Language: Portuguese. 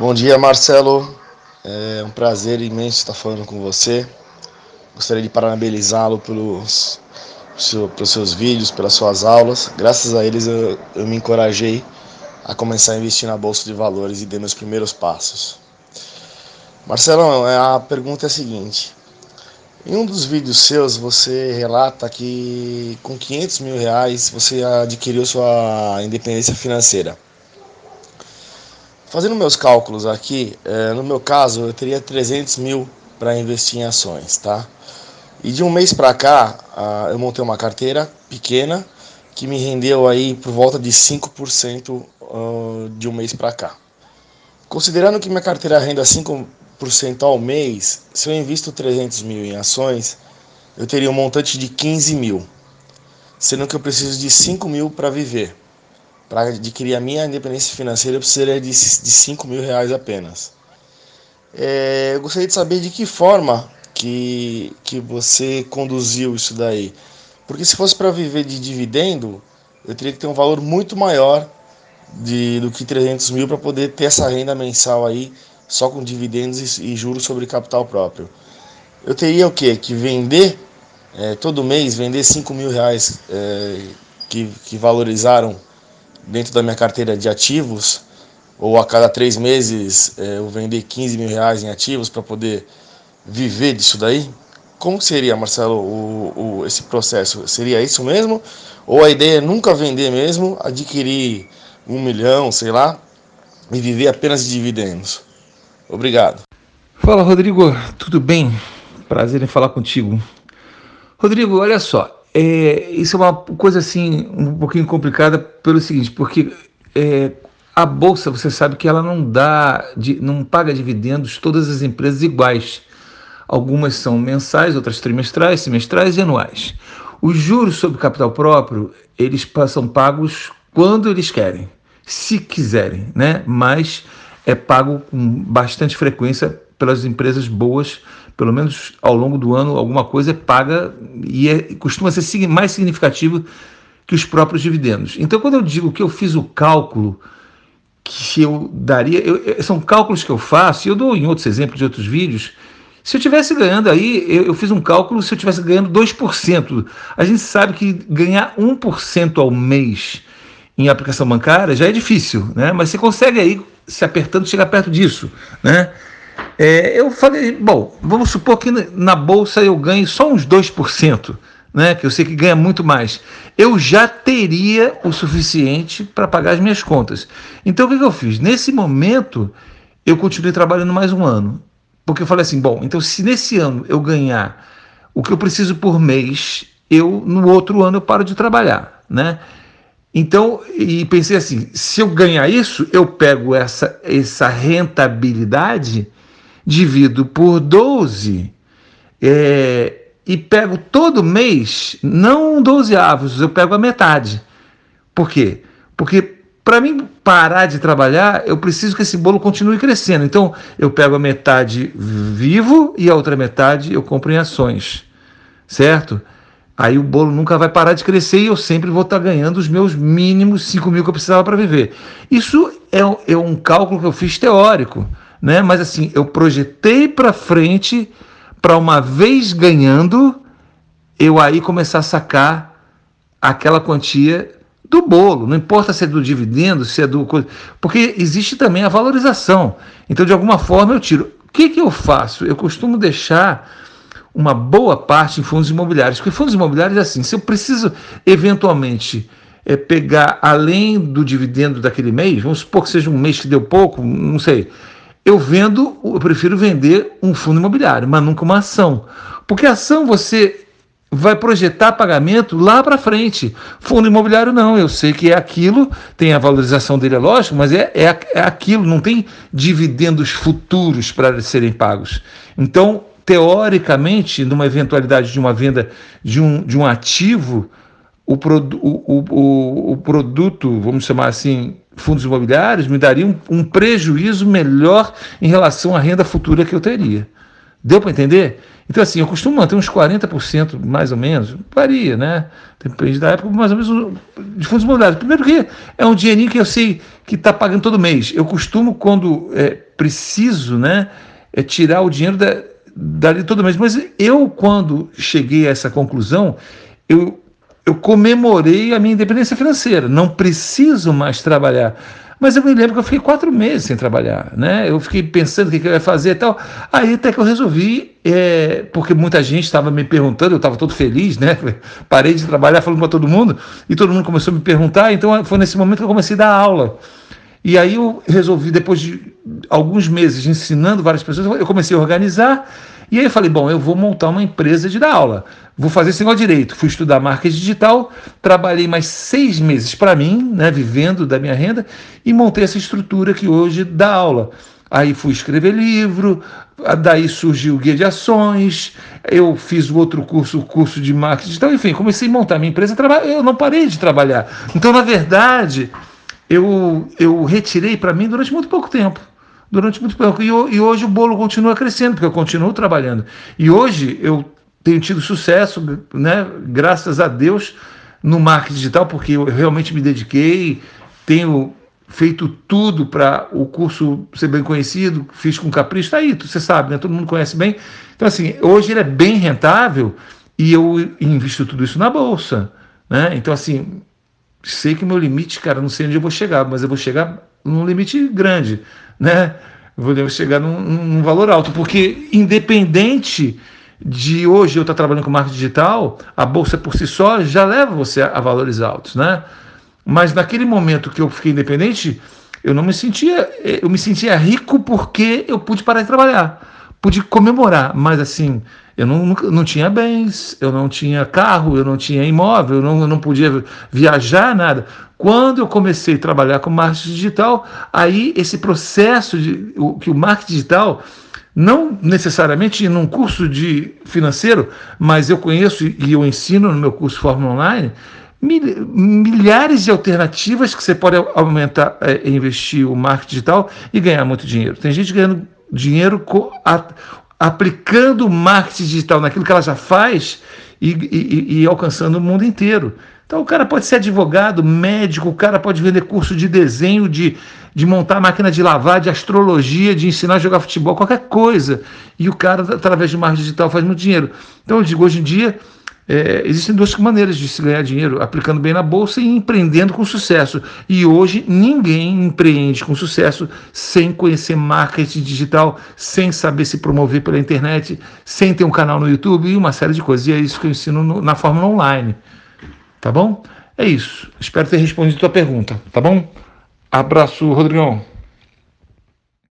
Bom dia, Marcelo. É um prazer imenso estar falando com você. Gostaria de parabenizá-lo pelos, pelos seus vídeos, pelas suas aulas. Graças a eles eu, eu me encorajei a começar a investir na Bolsa de Valores e dei meus primeiros passos. Marcelo, a pergunta é a seguinte. Em um dos vídeos seus, você relata que com 500 mil reais você adquiriu sua independência financeira. Fazendo meus cálculos aqui, é, no meu caso, eu teria 300 mil para investir em ações, tá? E de um mês para cá, eu montei uma carteira pequena que me rendeu aí por volta de 5% de um mês para cá. Considerando que minha carteira renda 5% ao mês, se eu invisto 300 mil em ações, eu teria um montante de 15 mil, sendo que eu preciso de 5 mil para viver. Para adquirir a minha independência financeira, eu precisaria de, de 5 mil reais apenas. É, eu gostaria de saber de que forma que, que você conduziu isso daí. Porque se fosse para viver de dividendo, eu teria que ter um valor muito maior de, do que 300 mil para poder ter essa renda mensal aí, só com dividendos e, e juros sobre capital próprio. Eu teria o quê? Que vender é, todo mês, vender 5 mil reais é, que, que valorizaram dentro da minha carteira de ativos, ou a cada três meses é, eu vender 15 mil reais em ativos para poder viver disso daí? Como seria, Marcelo, o, o, esse processo? Seria isso mesmo? Ou a ideia é nunca vender mesmo, adquirir um milhão, sei lá, e viver apenas de dividendos? Obrigado. Fala, Rodrigo, tudo bem? Prazer em falar contigo. Rodrigo, olha só, é, isso é uma coisa assim um pouquinho complicada pelo seguinte, porque é, a bolsa, você sabe que ela não dá, não paga dividendos todas as empresas iguais. Algumas são mensais, outras trimestrais, semestrais e anuais. Os juros sobre capital próprio, eles são pagos quando eles querem, se quiserem, né? Mas é pago com bastante frequência pelas empresas boas, pelo menos ao longo do ano, alguma coisa é paga e é, costuma ser mais significativo que os próprios dividendos. Então, quando eu digo que eu fiz o cálculo que eu daria, eu, são cálculos que eu faço, e eu dou em outros exemplos de outros vídeos, se eu tivesse ganhando aí, eu, eu fiz um cálculo, se eu tivesse ganhando 2%, a gente sabe que ganhar 1% ao mês em aplicação bancária já é difícil, né? Mas você consegue aí, se apertando, chegar perto disso, né? É, eu falei, bom, vamos supor que na bolsa eu ganhe só uns 2%, né? Que eu sei que ganha muito mais. Eu já teria o suficiente para pagar as minhas contas. Então o que, que eu fiz? Nesse momento, eu continuei trabalhando mais um ano. Porque eu falei assim, bom, então se nesse ano eu ganhar o que eu preciso por mês, eu no outro ano eu paro de trabalhar, né? Então, e pensei assim, se eu ganhar isso, eu pego essa, essa rentabilidade, divido por 12 é, e pego todo mês, não 12 avos, eu pego a metade. Por quê? Porque para mim parar de trabalhar, eu preciso que esse bolo continue crescendo. Então, eu pego a metade vivo e a outra metade eu compro em ações, certo? Aí o bolo nunca vai parar de crescer e eu sempre vou estar ganhando os meus mínimos 5 mil que eu precisava para viver. Isso é, é, um cálculo que eu fiz teórico, né? mas assim, eu projetei para frente para uma vez ganhando, eu aí começar a sacar aquela quantia do bolo, não importa se é do dividendo, se é do. Porque existe também a valorização. Então, de alguma forma, eu tiro. O que, que eu faço? Eu costumo deixar uma boa parte em fundos imobiliários. Porque fundos imobiliários é assim: se eu preciso eventualmente é, pegar além do dividendo daquele mês, vamos supor que seja um mês que deu pouco, não sei. Eu vendo, eu prefiro vender um fundo imobiliário, mas nunca uma ação. Porque ação você vai projetar pagamento lá para frente. Fundo imobiliário não, eu sei que é aquilo, tem a valorização dele, é lógico, mas é, é, é aquilo, não tem dividendos futuros para serem pagos. Então, teoricamente, numa eventualidade de uma venda de um, de um ativo, o, produ, o, o, o produto, vamos chamar assim, fundos imobiliários, me daria um, um prejuízo melhor em relação à renda futura que eu teria Deu para entender? Então, assim, eu costumo manter uns 40% mais ou menos, varia, né? Depende da época, mais ou menos de fundos imobiliários. Primeiro que é um dinheirinho que eu sei que está pagando todo mês. Eu costumo, quando é, preciso, né, é tirar o dinheiro da, dali todo mês. Mas eu, quando cheguei a essa conclusão, eu, eu comemorei a minha independência financeira. Não preciso mais trabalhar. Mas eu me lembro que eu fiquei quatro meses sem trabalhar, né? Eu fiquei pensando o que, que eu ia fazer e tal. Aí até que eu resolvi, é, porque muita gente estava me perguntando, eu estava todo feliz, né? Parei de trabalhar falando para todo mundo, e todo mundo começou a me perguntar, então foi nesse momento que eu comecei a dar aula. E aí eu resolvi, depois de alguns meses ensinando várias pessoas, eu comecei a organizar e aí eu falei, bom, eu vou montar uma empresa de dar aula. Vou fazer esse negócio direito. Fui estudar marketing digital, trabalhei mais seis meses para mim, né, vivendo da minha renda, e montei essa estrutura que hoje dá aula. Aí fui escrever livro, daí surgiu o guia de ações, eu fiz o outro curso, o curso de marketing digital, enfim, comecei a montar minha empresa, eu não parei de trabalhar. Então, na verdade, eu, eu retirei para mim durante muito pouco tempo durante muito tempo. E, e hoje o bolo continua crescendo, porque eu continuo trabalhando. E hoje eu tenho tido sucesso, né, graças a Deus, no marketing digital, porque eu realmente me dediquei, tenho feito tudo para o curso ser bem conhecido, fiz com capricho, está aí, você sabe, né? todo mundo conhece bem. Então, assim, hoje ele é bem rentável e eu invisto tudo isso na bolsa. Né? Então, assim, sei que meu limite, cara, não sei onde eu vou chegar, mas eu vou chegar num limite grande né? Vou chegar num, num valor alto, porque independente de hoje eu estar trabalhando com marketing digital, a bolsa por si só já leva você a, valores altos, né? Mas naquele momento que eu fiquei independente, eu não me sentia, eu me sentia rico porque eu pude parar de trabalhar, pude comemorar, mas assim, eu não, não tinha bens, eu não tinha carro, eu não tinha imóvel, eu não, eu não podia viajar, nada. Quando eu comecei a trabalhar com marketing digital, aí esse processo de o, que o marketing digital não necessariamente num curso de financeiro, mas eu conheço e eu ensino no meu curso Fórmula Online milhares de alternativas que você pode aumentar, é, investir o marketing digital e ganhar muito dinheiro. Tem gente ganhando dinheiro aplicando o marketing digital naquilo que ela já faz e, e, e, alcançando o mundo inteiro. Então o cara pode ser advogado, médico, o cara pode vender curso de desenho, de, de montar máquina de lavar, de astrologia, de ensinar a jogar futebol, qualquer coisa. E o cara, através do marketing digital, faz muito dinheiro. Então eu digo, hoje em dia, é, existem duas maneiras de se ganhar dinheiro: aplicando bem na bolsa e empreendendo com sucesso. E hoje ninguém empreende com sucesso sem conhecer marketing digital, sem saber se promover pela internet, sem ter um canal no YouTube e uma série de coisas. E é isso que eu ensino no, na Fórmula Online. Tá bom? É isso. Espero ter respondido a tua pergunta. Tá bom? Abraço, Rodrigão.